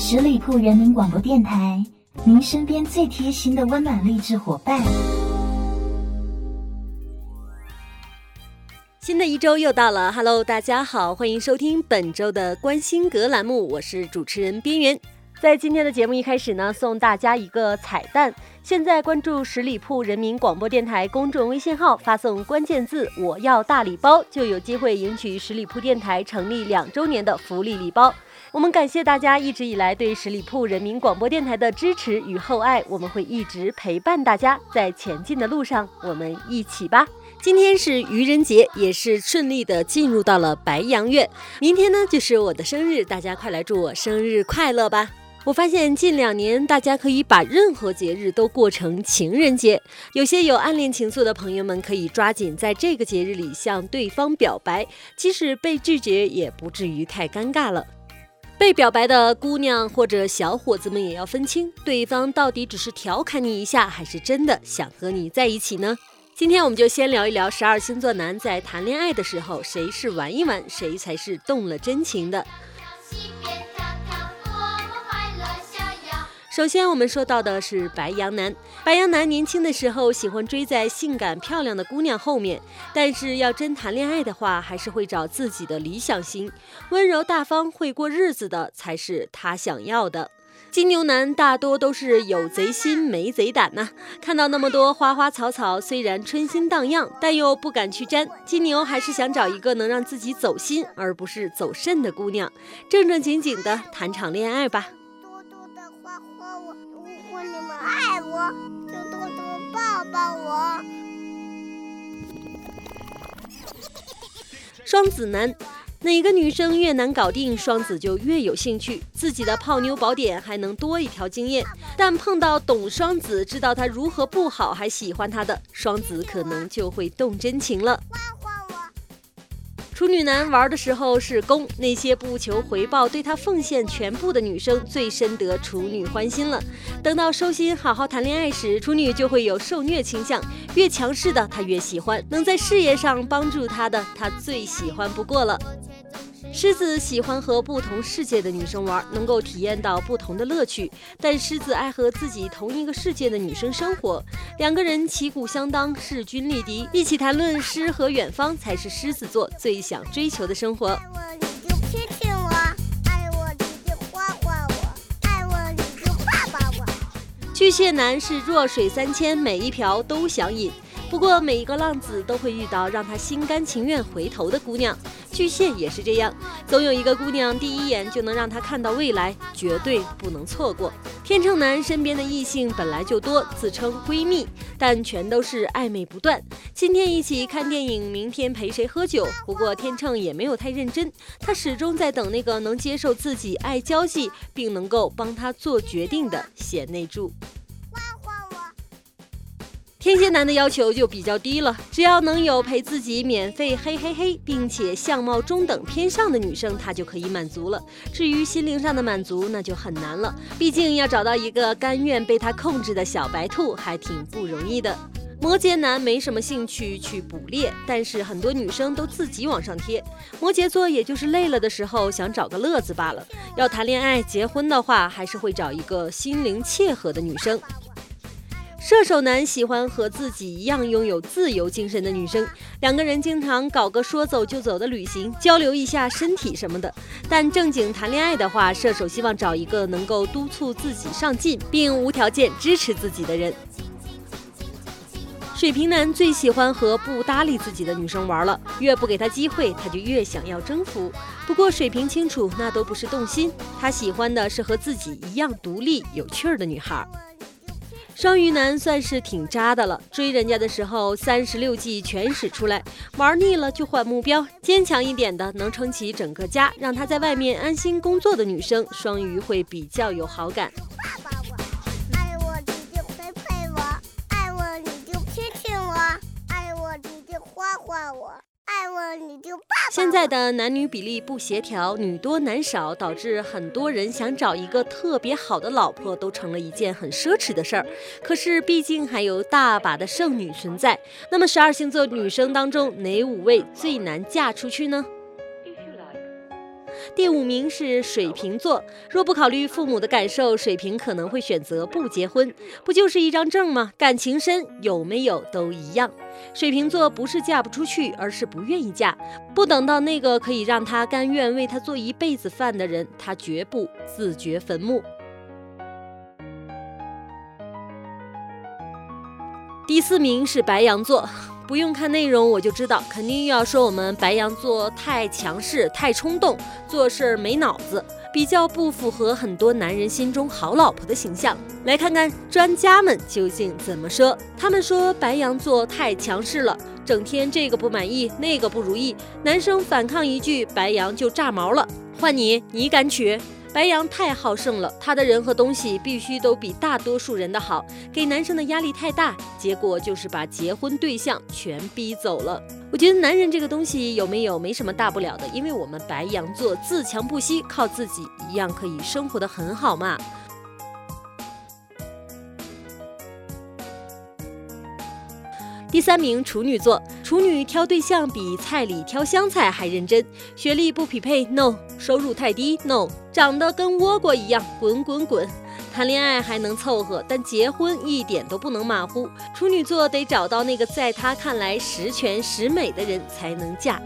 十里铺人民广播电台，您身边最贴心的温暖励志伙伴。新的一周又到了，Hello，大家好，欢迎收听本周的关心阁栏目，我是主持人边缘。在今天的节目一开始呢，送大家一个彩蛋。现在关注十里铺人民广播电台公众微信号，发送关键字“我要大礼包”，就有机会赢取十里铺电台成立两周年的福利礼包。我们感谢大家一直以来对十里铺人民广播电台的支持与厚爱，我们会一直陪伴大家在前进的路上，我们一起吧。今天是愚人节，也是顺利的进入到了白羊月。明天呢就是我的生日，大家快来祝我生日快乐吧！我发现近两年，大家可以把任何节日都过成情人节。有些有暗恋情愫的朋友们，可以抓紧在这个节日里向对方表白，即使被拒绝，也不至于太尴尬了。被表白的姑娘或者小伙子们也要分清，对方到底只是调侃你一下，还是真的想和你在一起呢？今天我们就先聊一聊十二星座男在谈恋爱的时候，谁是玩一玩，谁才是动了真情的。首先，我们说到的是白羊男。白羊男年轻的时候喜欢追在性感漂亮的姑娘后面，但是要真谈恋爱的话，还是会找自己的理想型，温柔大方、会过日子的才是他想要的。金牛男大多都是有贼心没贼胆呐，看到那么多花花草草，虽然春心荡漾，但又不敢去沾。金牛还是想找一个能让自己走心而不是走肾的姑娘，正正经经的谈场恋爱吧。嘟嘟的花花我，如果你们爱我抱抱我。双子男，哪个女生越难搞定，双子就越有兴趣。自己的泡妞宝典还能多一条经验，但碰到懂双子、知道他如何不好还喜欢他的双子，可能就会动真情了。处女男玩的时候是攻，那些不求回报、对他奉献全部的女生最深得处女欢心了。等到收心、好好谈恋爱时，处女就会有受虐倾向，越强势的他越喜欢，能在事业上帮助他的他最喜欢不过了。狮子喜欢和不同世界的女生玩，能够体验到不同的乐趣。但狮子爱和自己同一个世界的女生生活，两个人旗鼓相当，势均力敌，一起谈论诗和远方，才是狮子座最想追求的生活。爱我你就亲亲我，爱我你就画画我，爱我你就抱抱我。巨蟹男是弱水三千，每一瓢都想饮。不过每一个浪子都会遇到让他心甘情愿回头的姑娘，巨蟹也是这样，总有一个姑娘第一眼就能让他看到未来，绝对不能错过。天秤男身边的异性本来就多，自称闺蜜，但全都是暧昧不断。今天一起看电影，明天陪谁喝酒。不过天秤也没有太认真，他始终在等那个能接受自己爱交际，并能够帮他做决定的贤内助。天蝎男的要求就比较低了，只要能有陪自己免费嘿嘿嘿，并且相貌中等偏上的女生，他就可以满足了。至于心灵上的满足，那就很难了。毕竟要找到一个甘愿被他控制的小白兔，还挺不容易的。摩羯男没什么兴趣去捕猎，但是很多女生都自己往上贴。摩羯座也就是累了的时候想找个乐子罢了。要谈恋爱、结婚的话，还是会找一个心灵契合的女生。射手男喜欢和自己一样拥有自由精神的女生，两个人经常搞个说走就走的旅行，交流一下身体什么的。但正经谈恋爱的话，射手希望找一个能够督促自己上进，并无条件支持自己的人。水瓶男最喜欢和不搭理自己的女生玩了，越不给他机会，他就越想要征服。不过水瓶清楚，那都不是动心，他喜欢的是和自己一样独立有趣儿的女孩。双鱼男算是挺渣的了，追人家的时候三十六计全使出来，玩腻了就换目标，坚强一点的，能撑起整个家，让他在外面安心工作的女生，双鱼会比较有好感。爱我你就陪陪我，爱我你就亲亲我，爱我你就画画我。爱我你就现在的男女比例不协调，女多男少，导致很多人想找一个特别好的老婆都成了一件很奢侈的事儿。可是毕竟还有大把的剩女存在。那么十二星座女生当中，哪五位最难嫁出去呢？第五名是水瓶座，若不考虑父母的感受，水瓶可能会选择不结婚。不就是一张证吗？感情深有没有都一样。水瓶座不是嫁不出去，而是不愿意嫁。不等到那个可以让他甘愿为他做一辈子饭的人，他绝不自掘坟墓。第四名是白羊座。不用看内容，我就知道，肯定又要说我们白羊座太强势、太冲动，做事儿没脑子，比较不符合很多男人心中好老婆的形象。来看看专家们究竟怎么说。他们说白羊座太强势了，整天这个不满意，那个不如意，男生反抗一句，白羊就炸毛了。换你，你敢娶？白羊太好胜了，他的人和东西必须都比大多数人的好，给男生的压力太大，结果就是把结婚对象全逼走了。我觉得男人这个东西有没有没什么大不了的，因为我们白羊座自强不息，靠自己一样可以生活的很好嘛。第三名处女座，处女挑对象比菜里挑香菜还认真，学历不匹配，no；收入太低，no；长得跟倭瓜一样，滚滚滚。谈恋爱还能凑合，但结婚一点都不能马虎。处女座得找到那个在他看来十全十美的人才能嫁。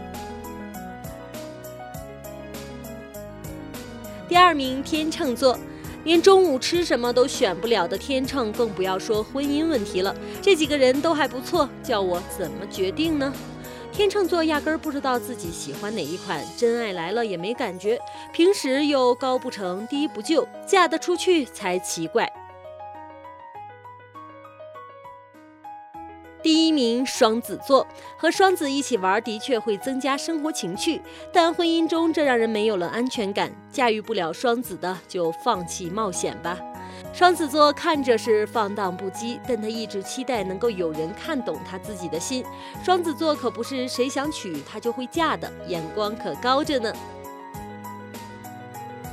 第二名天秤座。连中午吃什么都选不了的天秤，更不要说婚姻问题了。这几个人都还不错，叫我怎么决定呢？天秤座压根儿不知道自己喜欢哪一款，真爱来了也没感觉，平时又高不成低不就，嫁得出去才奇怪。第一名双子座，和双子一起玩的确会增加生活情趣，但婚姻中这让人没有了安全感。驾驭不了双子的就放弃冒险吧。双子座看着是放荡不羁，但他一直期待能够有人看懂他自己的心。双子座可不是谁想娶她就会嫁的，眼光可高着呢。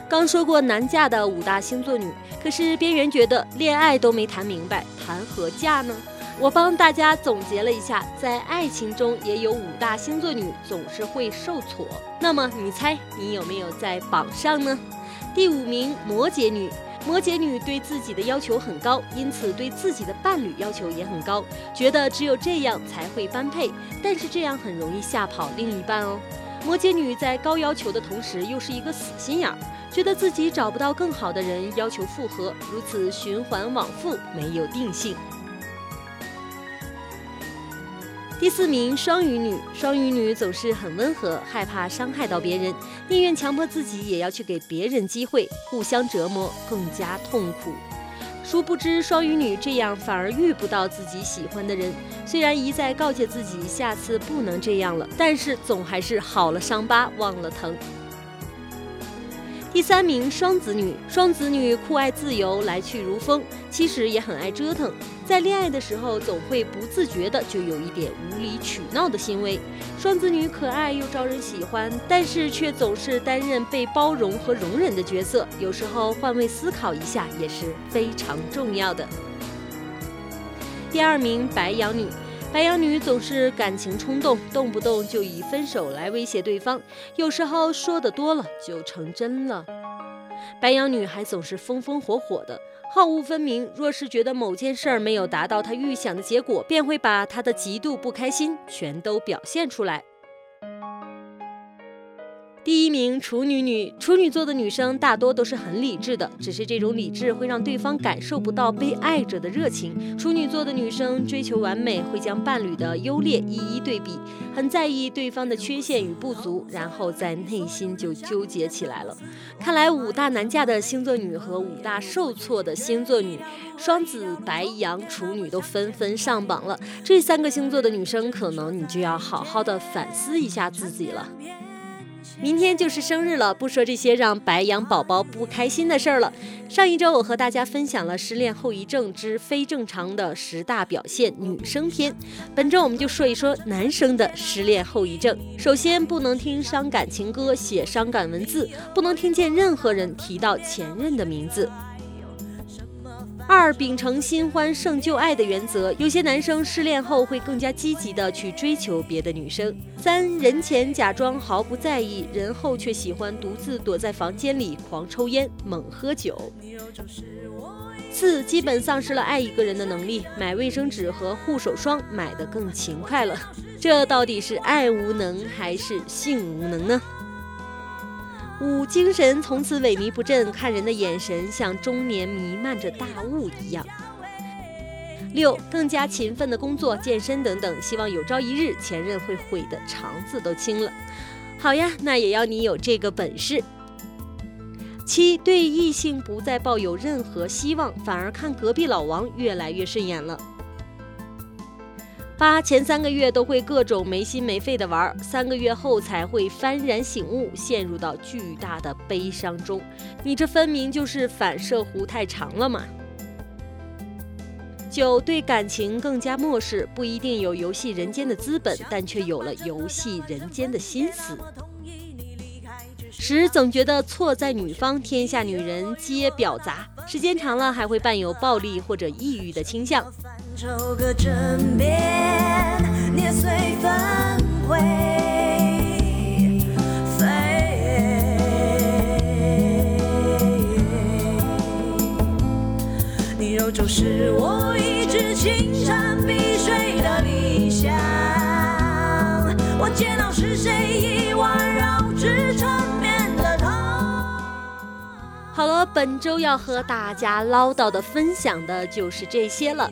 刚说过难嫁的五大星座女，可是边缘觉得恋爱都没谈明白，谈何嫁呢？我帮大家总结了一下，在爱情中也有五大星座女总是会受挫。那么你猜你有没有在榜上呢？第五名摩羯女，摩羯女对自己的要求很高，因此对自己的伴侣要求也很高，觉得只有这样才会般配。但是这样很容易吓跑另一半哦。摩羯女在高要求的同时，又是一个死心眼儿，觉得自己找不到更好的人，要求复合，如此循环往复，没有定性。第四名双鱼女，双鱼女总是很温和，害怕伤害到别人，宁愿强迫自己也要去给别人机会，互相折磨，更加痛苦。殊不知，双鱼女这样反而遇不到自己喜欢的人。虽然一再告诫自己下次不能这样了，但是总还是好了伤疤忘了疼。第三名双子女，双子女酷爱自由，来去如风，其实也很爱折腾。在恋爱的时候，总会不自觉的就有一点无理取闹的行为。双子女可爱又招人喜欢，但是却总是担任被包容和容忍的角色。有时候换位思考一下也是非常重要的。第二名白羊女。白羊女总是感情冲动，动不动就以分手来威胁对方，有时候说的多了就成真了。白羊女还总是风风火火的，好恶分明。若是觉得某件事儿没有达到她预想的结果，便会把她的极度不开心全都表现出来。第一名处女女，处女座的女生大多都是很理智的，只是这种理智会让对方感受不到被爱着的热情。处女座的女生追求完美，会将伴侣的优劣一一对比，很在意对方的缺陷与不足，然后在内心就纠结起来了。看来五大难嫁的星座女和五大受挫的星座女，双子、白羊、处女都纷纷上榜了。这三个星座的女生，可能你就要好好的反思一下自己了。明天就是生日了，不说这些让白羊宝宝不开心的事儿了。上一周我和大家分享了失恋后遗症之非正常的十大表现女生篇，本周我们就说一说男生的失恋后遗症。首先，不能听伤感情歌，写伤感文字，不能听见任何人提到前任的名字。二、秉承新欢胜旧爱的原则，有些男生失恋后会更加积极的去追求别的女生。三、人前假装毫不在意，人后却喜欢独自躲在房间里狂抽烟、猛喝酒。四、基本丧失了爱一个人的能力，买卫生纸和护手霜买的更勤快了。这到底是爱无能还是性无能呢？五精神从此萎靡不振，看人的眼神像中年弥漫着大雾一样。六更加勤奋的工作、健身等等，希望有朝一日前任会悔得肠子都青了。好呀，那也要你有这个本事。七对异性不再抱有任何希望，反而看隔壁老王越来越顺眼了。八前三个月都会各种没心没肺的玩，三个月后才会幡然醒悟，陷入到巨大的悲伤中。你这分明就是反射弧太长了嘛！九对感情更加漠视，不一定有游戏人间的资本，但却有了游戏人间的心思。时总觉得错在女方，天下女人皆婊杂，时间长了还会伴有暴力或者抑郁的倾向。抽个枕边，捏碎粉灰飞。你揉就是我一直情山碧水的理想。我见到是谁一弯绕好了，本周要和大家唠叨的、分享的就是这些了。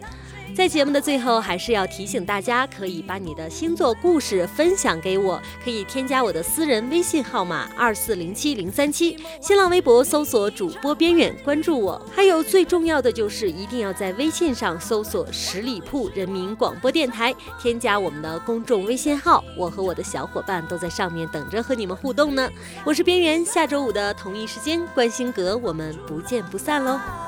在节目的最后，还是要提醒大家，可以把你的星座故事分享给我，可以添加我的私人微信号码二四零七零三七，新浪微博搜索主播边远，关注我。还有最重要的就是，一定要在微信上搜索十里铺人民广播电台，添加我们的公众微信号，我和我的小伙伴都在上面等着和你们互动呢。我是边缘，下周五的同一时间，关心阁，我们不见不散喽。